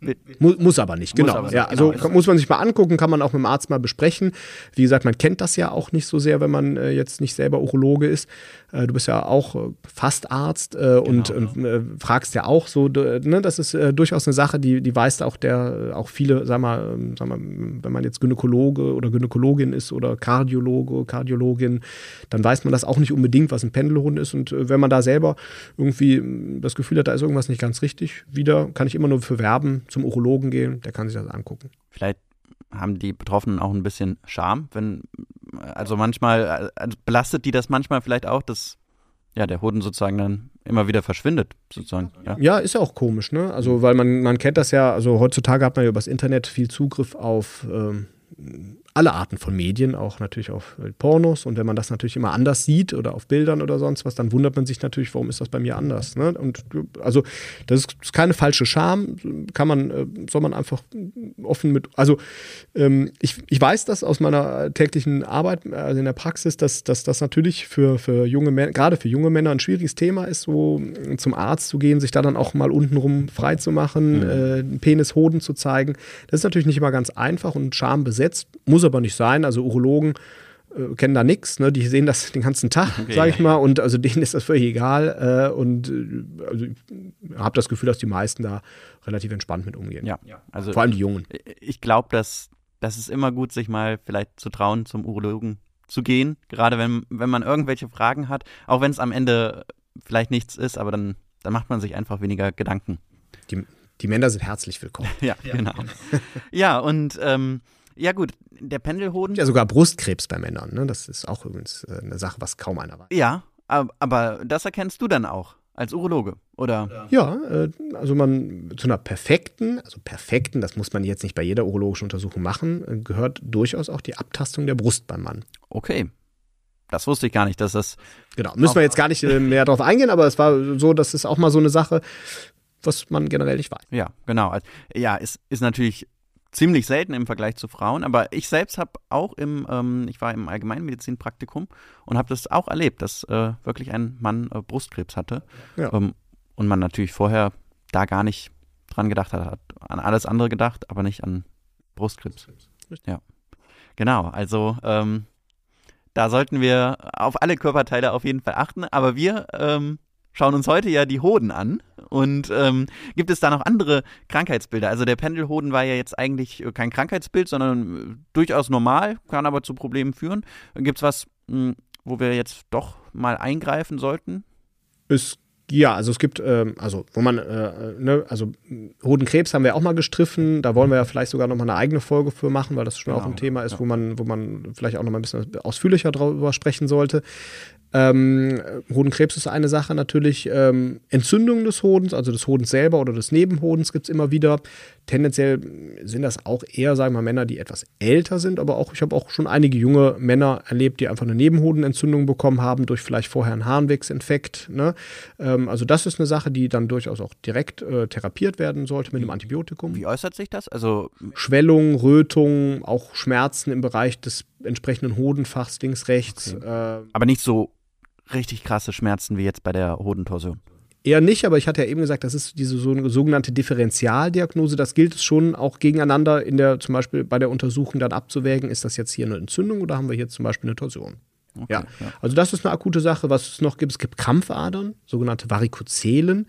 hm? Muss, muss, aber nicht, genau. Aber ja, also genau. muss man sich mal angucken, kann man auch mit dem Arzt mal besprechen. Wie gesagt, man kennt das ja auch nicht so sehr, wenn man äh, jetzt nicht selber Urologe ist. Äh, du bist ja auch äh, fast Arzt äh, genau, und, genau. Äh, fragst ja auch so, ne, das ist äh, durchaus eine Sache, die, die weiß auch der, auch viele, sag mal, ähm, sag mal, wenn man jetzt Gynäkologe oder Gynäkologin ist oder Kardiologe, Kardiologin, dann weiß man das auch nicht unbedingt, was ein Pendelhund ist. Und wenn man da selber irgendwie das Gefühl hat, da ist irgendwas nicht ganz richtig, wieder kann ich immer nur für werben Scham zum Urologen gehen, der kann sich das angucken. Vielleicht haben die Betroffenen auch ein bisschen Scham, wenn, also manchmal, also belastet die das manchmal vielleicht auch, dass ja, der Hoden sozusagen dann immer wieder verschwindet, sozusagen. Ja, ja ist ja auch komisch, ne? Also, weil man, man kennt das ja, also heutzutage hat man ja übers Internet viel Zugriff auf ähm, alle Arten von Medien, auch natürlich auf Pornos. Und wenn man das natürlich immer anders sieht oder auf Bildern oder sonst was, dann wundert man sich natürlich, warum ist das bei mir anders. Ne? Und also das ist keine falsche Scham, kann man, äh, soll man einfach offen mit. Also ähm, ich, ich weiß das aus meiner täglichen Arbeit, also in der Praxis, dass, dass das natürlich für, für junge Männer, gerade für junge Männer ein schwieriges Thema ist, so zum Arzt zu gehen, sich da dann auch mal untenrum frei zu machen, mhm. äh, Penis, Hoden zu zeigen. Das ist natürlich nicht immer ganz einfach und Scham besetzt, muss muss aber nicht sein. Also Urologen äh, kennen da nichts, ne? die sehen das den ganzen Tag, okay. sage ich mal, und also denen ist das völlig egal. Äh, und äh, also ich habe das Gefühl, dass die meisten da relativ entspannt mit umgehen. Ja, also vor allem die Jungen. Ich glaube, dass das ist immer gut, sich mal vielleicht zu trauen, zum Urologen zu gehen, gerade wenn, wenn man irgendwelche Fragen hat, auch wenn es am Ende vielleicht nichts ist, aber dann, dann macht man sich einfach weniger Gedanken. Die, die Männer sind herzlich willkommen. ja, ja, genau. ja, und ähm, ja, gut, der Pendelhoden. Ja, sogar Brustkrebs bei Männern, ne? Das ist auch übrigens äh, eine Sache, was kaum einer weiß. Ja, aber das erkennst du dann auch als Urologe, oder? Ja, äh, also man zu einer perfekten, also perfekten, das muss man jetzt nicht bei jeder urologischen Untersuchung machen, äh, gehört durchaus auch die Abtastung der Brust beim Mann. Okay. Das wusste ich gar nicht, dass das. Genau, müssen wir jetzt gar nicht mehr darauf eingehen, aber es war so, das ist auch mal so eine Sache, was man generell nicht weiß. Ja, genau. Also, ja, es ist natürlich ziemlich selten im Vergleich zu Frauen, aber ich selbst habe auch im, ähm, ich war im Allgemeinmedizinpraktikum und habe das auch erlebt, dass äh, wirklich ein Mann äh, Brustkrebs hatte ja. ähm, und man natürlich vorher da gar nicht dran gedacht hat, hat an alles andere gedacht, aber nicht an Brustkrebs. Ja, genau. Also ähm, da sollten wir auf alle Körperteile auf jeden Fall achten, aber wir ähm, schauen uns heute ja die Hoden an. Und ähm, gibt es da noch andere Krankheitsbilder? Also der Pendelhoden war ja jetzt eigentlich kein Krankheitsbild, sondern äh, durchaus normal, kann aber zu Problemen führen. Gibt es was, mh, hm, wo wir jetzt doch mal eingreifen sollten? Es ja, also es gibt, ähm, also wo man, äh, ne, also Hodenkrebs haben wir auch mal gestriffen, da wollen wir ja vielleicht sogar noch mal eine eigene Folge für machen, weil das schon genau, auch ein Thema ist, ja. wo man, wo man vielleicht auch noch mal ein bisschen ausführlicher darüber sprechen sollte. Ähm, Hodenkrebs ist eine Sache natürlich. Ähm, Entzündungen des Hodens, also des Hodens selber oder des Nebenhodens gibt es immer wieder. Tendenziell sind das auch eher, sagen wir mal, Männer, die etwas älter sind, aber auch, ich habe auch schon einige junge Männer erlebt, die einfach eine Nebenhodenentzündung bekommen haben durch vielleicht vorher einen Harnwegsinfekt. Ne? Ähm, also das ist eine Sache, die dann durchaus auch direkt äh, therapiert werden sollte mit einem Antibiotikum. Wie äußert sich das? Also Schwellung, Rötung, auch Schmerzen im Bereich des entsprechenden Hodenfachs links, rechts. Okay. Äh, aber nicht so richtig krasse Schmerzen wie jetzt bei der Hodentorsion. Eher nicht, aber ich hatte ja eben gesagt, das ist diese sogenannte Differentialdiagnose. Das gilt es schon auch gegeneinander in der, zum Beispiel bei der Untersuchung dann abzuwägen, ist das jetzt hier eine Entzündung oder haben wir hier zum Beispiel eine Torsion? Okay, ja. ja. also das ist eine akute Sache. Was es noch gibt, es gibt Krampfadern, sogenannte Varikozelen.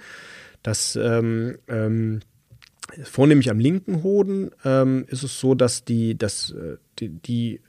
Das ähm, ähm, vornehmlich am linken Hoden ähm, ist es so, dass die, dass, äh, die, die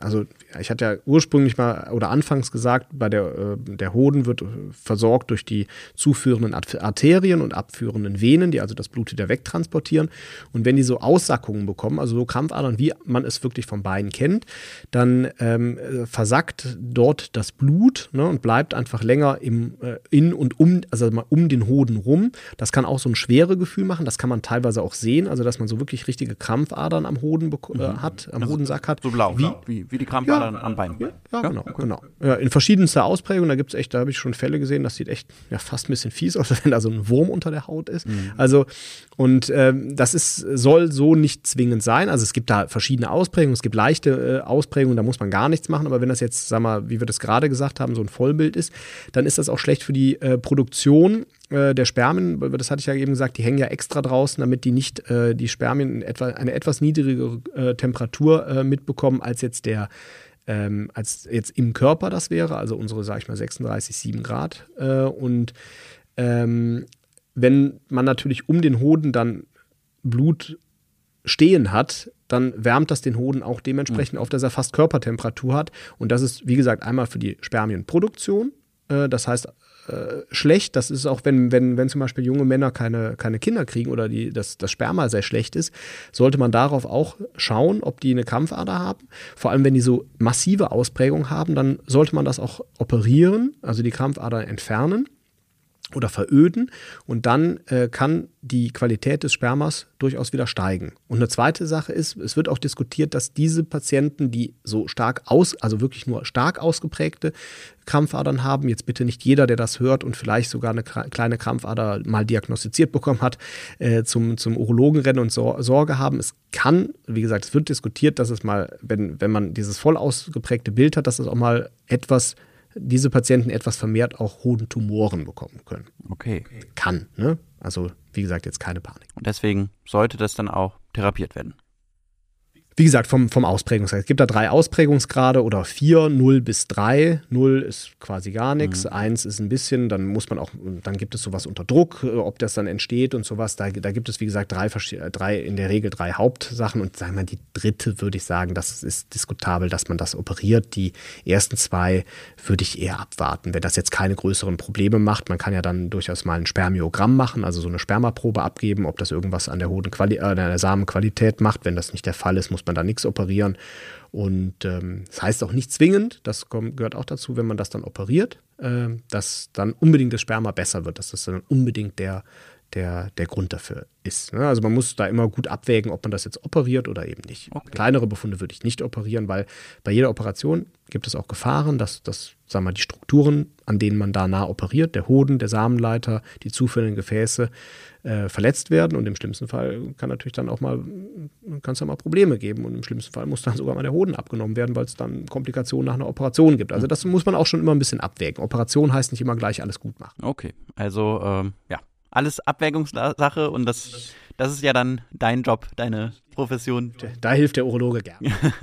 also ich hatte ja ursprünglich mal oder anfangs gesagt, bei der, äh, der Hoden wird versorgt durch die zuführenden Arterien und abführenden Venen, die also das Blut wieder wegtransportieren. Und wenn die so Aussackungen bekommen, also so Krampfadern, wie man es wirklich vom Bein kennt, dann ähm, versackt dort das Blut ne, und bleibt einfach länger im, äh, in und um, also um den Hoden rum. Das kann auch so ein schwere Gefühl machen, das kann man teilweise auch sehen, also dass man so wirklich richtige Krampfadern am Hoden äh, mhm. hat, am also Hodensack hat. So blau. Wie, genau. wie, wie die Krampfadern ja, am Bein. Ja, ja genau. Genau. Ja, in verschiedenster Ausprägung, da gibt es echt, da habe ich schon Fälle gesehen, das sieht echt ja, fast ein bisschen fies aus, wenn da so ein Wurm unter der Haut ist. Mhm. Also, und ähm, das ist, soll so nicht zwingend sein. Also es gibt da verschiedene Ausprägungen, es gibt leichte äh, Ausprägungen, da muss man gar nichts machen, aber wenn das jetzt, sag mal, wie wir das gerade gesagt haben, so ein Vollbild ist, dann ist das auch schlecht für die äh, Produktion äh, der Spermien, das hatte ich ja eben gesagt, die hängen ja extra draußen, damit die nicht äh, die Spermien etwa, eine etwas niedrigere äh, Temperatur äh, mitbekommen, als jetzt der ähm, als jetzt im Körper das wäre, also unsere, sag ich mal, 36,7 Grad. Äh, und ähm, wenn man natürlich um den Hoden dann Blut stehen hat, dann wärmt das den Hoden auch dementsprechend mhm. auf, dass er fast Körpertemperatur hat. Und das ist, wie gesagt, einmal für die Spermienproduktion das heißt, äh, schlecht. Das ist auch, wenn, wenn, wenn zum Beispiel junge Männer keine, keine Kinder kriegen oder die, das, das Sperma sehr schlecht ist, sollte man darauf auch schauen, ob die eine Krampfader haben. Vor allem, wenn die so massive Ausprägung haben, dann sollte man das auch operieren, also die Krampfader entfernen oder veröden und dann äh, kann die Qualität des Spermas durchaus wieder steigen. Und eine zweite Sache ist, es wird auch diskutiert, dass diese Patienten, die so stark aus, also wirklich nur stark ausgeprägte Krampfadern haben, jetzt bitte nicht jeder, der das hört und vielleicht sogar eine kleine Krampfader mal diagnostiziert bekommen hat, äh, zum, zum Urologen rennen und so, Sorge haben. Es kann, wie gesagt, es wird diskutiert, dass es mal, wenn, wenn man dieses voll ausgeprägte Bild hat, dass es auch mal etwas diese Patienten etwas vermehrt auch Hodentumoren bekommen können. Okay. Kann, ne? Also, wie gesagt, jetzt keine Panik. Und deswegen sollte das dann auch therapiert werden. Wie gesagt, vom, vom Ausprägungsgrad. Es gibt da drei Ausprägungsgrade oder vier, 0 bis 3. 0 ist quasi gar nichts, mhm. 1 ist ein bisschen, dann muss man auch, dann gibt es sowas unter Druck, äh, ob das dann entsteht und sowas. Da, da gibt es, wie gesagt, drei, drei, in der Regel drei Hauptsachen und sagen wir die dritte würde ich sagen, das ist diskutabel, dass man das operiert. Die ersten zwei würde ich eher abwarten. Wenn das jetzt keine größeren Probleme macht, man kann ja dann durchaus mal ein Spermiogramm machen, also so eine Spermaprobe abgeben, ob das irgendwas an der Hodenqualität, äh, an der Samenqualität macht. Wenn das nicht der Fall ist, muss man man da nichts operieren. Und ähm, das heißt auch nicht zwingend, das kommt, gehört auch dazu, wenn man das dann operiert, äh, dass dann unbedingt das Sperma besser wird, dass das dann unbedingt der, der, der Grund dafür ist. Ne? Also man muss da immer gut abwägen, ob man das jetzt operiert oder eben nicht. Okay. Kleinere Befunde würde ich nicht operieren, weil bei jeder Operation gibt es auch Gefahren, dass, dass sagen wir, die Strukturen, an denen man da nah operiert, der Hoden, der Samenleiter, die zuführenden Gefäße, äh, verletzt werden. Und im schlimmsten Fall kann natürlich dann auch mal, kann es dann mal Probleme geben. Und im schlimmsten Fall muss dann sogar mal der Hoden abgenommen werden, weil es dann Komplikationen nach einer Operation gibt. Also das muss man auch schon immer ein bisschen abwägen. Operation heißt nicht immer gleich alles gut machen. Okay, also ähm, ja, alles Abwägungssache und das, das ist ja dann dein Job, deine Profession. Da hilft der Urologe gern.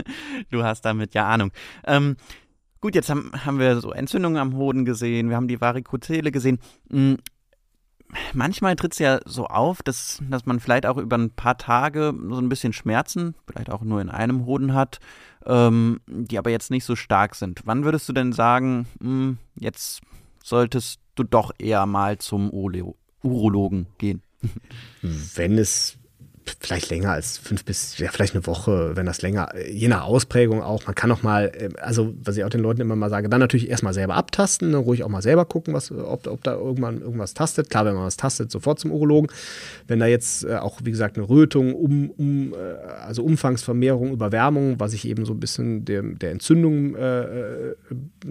du hast damit ja Ahnung. Ähm, gut, jetzt haben, haben wir so Entzündungen am Hoden gesehen, wir haben die Varikozele gesehen. Hm, manchmal tritt es ja so auf, dass, dass man vielleicht auch über ein paar Tage so ein bisschen Schmerzen, vielleicht auch nur in einem Hoden hat, ähm, die aber jetzt nicht so stark sind. Wann würdest du denn sagen, hm, jetzt solltest du doch eher mal zum Urologen gehen? Wenn es vielleicht länger als fünf bis, ja, vielleicht eine Woche, wenn das länger, je nach Ausprägung auch. Man kann auch mal, äh, also was ich auch den Leuten immer mal sage, dann natürlich erstmal selber abtasten, ne, ruhig auch mal selber gucken, was, ob, ob da irgendwann irgendwas tastet. Klar, wenn man was tastet, sofort zum Urologen. Wenn da jetzt äh, auch, wie gesagt, eine Rötung, um, um, äh, also Umfangsvermehrung, Überwärmung, was ich eben so ein bisschen der, der Entzündung äh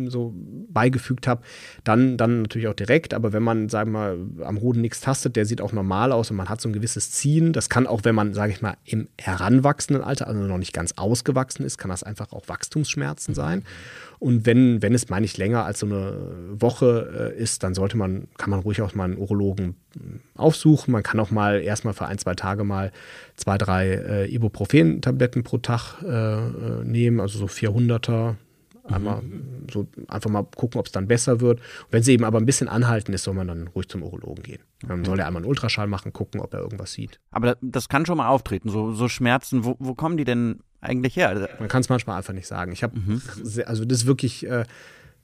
so beigefügt habe, dann, dann natürlich auch direkt. Aber wenn man, sagen wir mal, am Hoden nichts tastet, der sieht auch normal aus und man hat so ein gewisses Ziehen, das kann auch wenn man, sage ich mal, im heranwachsenden Alter, also noch nicht ganz ausgewachsen ist, kann das einfach auch Wachstumsschmerzen sein. Und wenn, wenn es, meine ich, länger als so eine Woche äh, ist, dann sollte man, kann man ruhig auch mal einen Urologen hm, aufsuchen. Man kann auch mal erstmal für ein, zwei Tage mal zwei, drei äh, Ibuprofen-Tabletten pro Tag äh, äh nehmen, also so 400er, Einmal mhm. so einfach mal gucken, ob es dann besser wird. Und wenn sie eben aber ein bisschen anhalten ist, soll man dann ruhig zum Urologen gehen. Dann soll er einmal einen Ultraschall machen, gucken, ob er irgendwas sieht. Aber das kann schon mal auftreten, so, so Schmerzen. Wo, wo kommen die denn eigentlich her? Man kann es manchmal einfach nicht sagen. Ich habe, mhm. also das ist wirklich äh,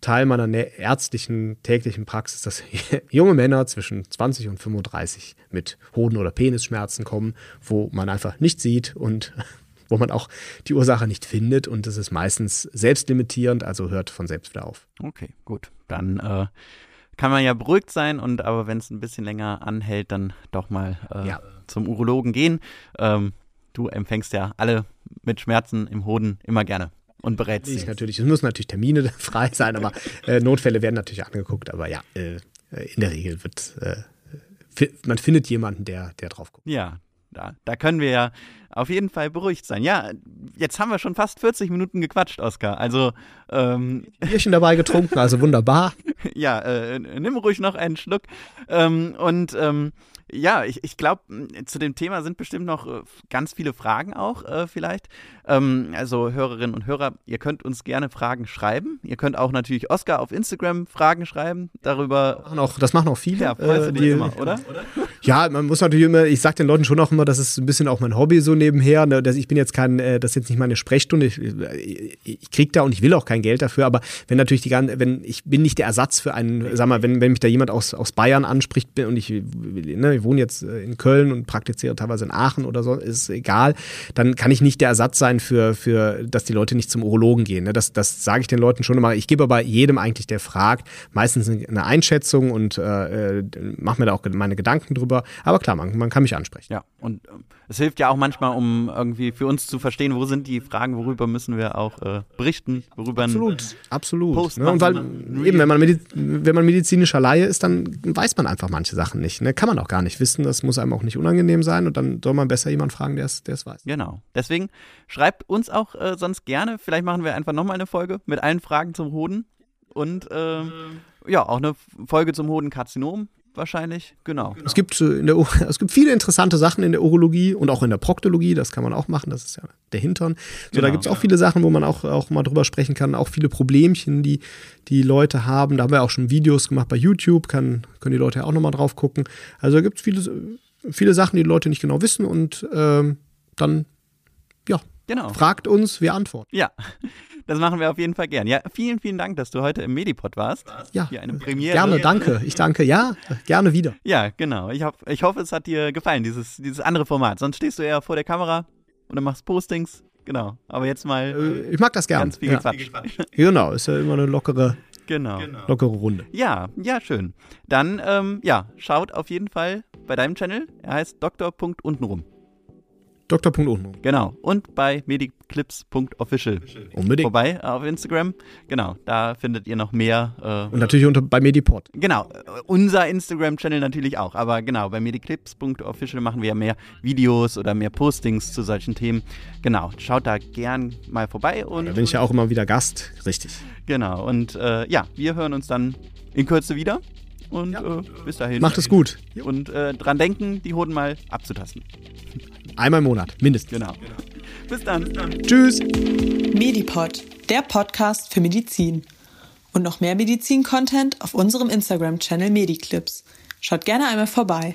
Teil meiner ärztlichen täglichen Praxis, dass junge Männer zwischen 20 und 35 mit Hoden- oder Penisschmerzen kommen, wo man einfach nichts sieht und wo man auch die Ursache nicht findet und das ist meistens selbstlimitierend, also hört von selbst wieder auf. Okay, gut. Dann äh, kann man ja beruhigt sein und aber wenn es ein bisschen länger anhält, dann doch mal äh, ja. zum Urologen gehen. Ähm, du empfängst ja alle mit Schmerzen im Hoden immer gerne und berätst ich natürlich. Es müssen natürlich Termine frei sein, aber äh, Notfälle werden natürlich angeguckt. Aber ja, äh, in der Regel wird äh, man findet jemanden, der, der drauf guckt. Ja, da, da können wir ja auf jeden Fall beruhigt sein. Ja, jetzt haben wir schon fast 40 Minuten gequatscht, Oskar. Also ähm, Bierchen dabei getrunken, also wunderbar. ja, äh, nimm ruhig noch einen Schluck. Ähm, und ähm, Ja, ich, ich glaube, zu dem Thema sind bestimmt noch äh, ganz viele Fragen auch äh, vielleicht. Ähm, also Hörerinnen und Hörer, ihr könnt uns gerne Fragen schreiben. Ihr könnt auch natürlich Oscar auf Instagram Fragen schreiben. Darüber. Machen auch, das machen auch viele. Ja, äh, dich immer, oder? Ja, man muss natürlich immer, ich sage den Leuten schon auch immer, das ist ein bisschen auch mein Hobby so nebenher. Ne? ich bin jetzt kein, äh, das ist jetzt nicht meine Sprechstunde. Ich, ich, ich kriege da und ich will auch kein Geld dafür, aber wenn natürlich die ganze, wenn ich bin nicht der Ersatz für einen, sag mal, wenn, wenn mich da jemand aus, aus Bayern anspricht und ich, ne, ich wohne jetzt äh, in Köln und praktiziere teilweise in Aachen oder so, ist egal, dann kann ich nicht der Ersatz sein für, für dass die Leute nicht zum Urologen gehen. Ne? Das, das sage ich den Leuten schon immer. Ich gebe aber jedem eigentlich, der fragt, meistens eine Einschätzung und äh, äh mache mir da auch meine Gedanken drüber. Aber klar, man, man kann mich ansprechen. Ja, und äh, es hilft ja auch manchmal, um irgendwie für uns zu verstehen, wo sind die Fragen, worüber müssen wir auch äh, berichten, worüber Absolut, absolut. Ne? Und weil, eben, wenn man, wenn man medizinischer Laie ist, dann weiß man einfach manche Sachen nicht. Ne? Kann man auch gar nicht wissen. Das muss einem auch nicht unangenehm sein und dann soll man besser jemanden fragen, der es weiß. Genau. Deswegen schreibt uns auch äh, sonst gerne. Vielleicht machen wir einfach nochmal eine Folge mit allen Fragen zum Hoden und äh, ja, auch eine Folge zum Hodenkarzinom wahrscheinlich, genau. Es gibt, äh, der, es gibt viele interessante Sachen in der Urologie und auch in der Proktologie, das kann man auch machen, das ist ja der Hintern. So, genau, da gibt es auch ja. viele Sachen, wo man auch, auch mal drüber sprechen kann, auch viele Problemchen, die die Leute haben. Da haben wir auch schon Videos gemacht bei YouTube, kann, können die Leute ja auch nochmal drauf gucken. Also da gibt es viele, viele Sachen, die die Leute nicht genau wissen und ähm, dann, ja, genau. fragt uns, wir antworten. Ja. Das machen wir auf jeden Fall gern. Ja, vielen, vielen Dank, dass du heute im Medipod warst. Ja, Hier eine Premiere. gerne, danke. Ich danke. Ja, gerne wieder. Ja, genau. Ich, hab, ich hoffe, es hat dir gefallen, dieses, dieses andere Format. Sonst stehst du eher vor der Kamera und dann machst Postings. Genau. Aber jetzt mal. Äh, ich mag das gerne. Ganz viel ja. Quatsch. Genau, ist ja immer eine lockere. Genau. Lockere Runde. Ja, ja, schön. Dann, ähm, ja, schaut auf jeden Fall bei deinem Channel. Er heißt Dr.untenrum. Dr.untenrum. Genau. Und bei Medic clips.official. Unbedingt. Vorbei äh, auf Instagram. Genau, da findet ihr noch mehr. Äh, und natürlich unter, bei Medipod. Genau, äh, unser Instagram-Channel natürlich auch. Aber genau, bei mediclips.official machen wir ja mehr Videos oder mehr Postings zu solchen Themen. Genau, schaut da gern mal vorbei. Und, da bin ich ja auch immer wieder Gast, richtig. Genau, und äh, ja, wir hören uns dann in Kürze wieder. Und ja. äh, bis dahin. Macht es gut. Und äh, dran denken, die Hoden mal abzutasten. Einmal im Monat, mindestens. Genau. Bis dann. Bis dann. Tschüss. Medipod, der Podcast für Medizin. Und noch mehr Medizin-Content auf unserem Instagram-Channel Mediclips. Schaut gerne einmal vorbei.